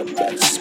your best.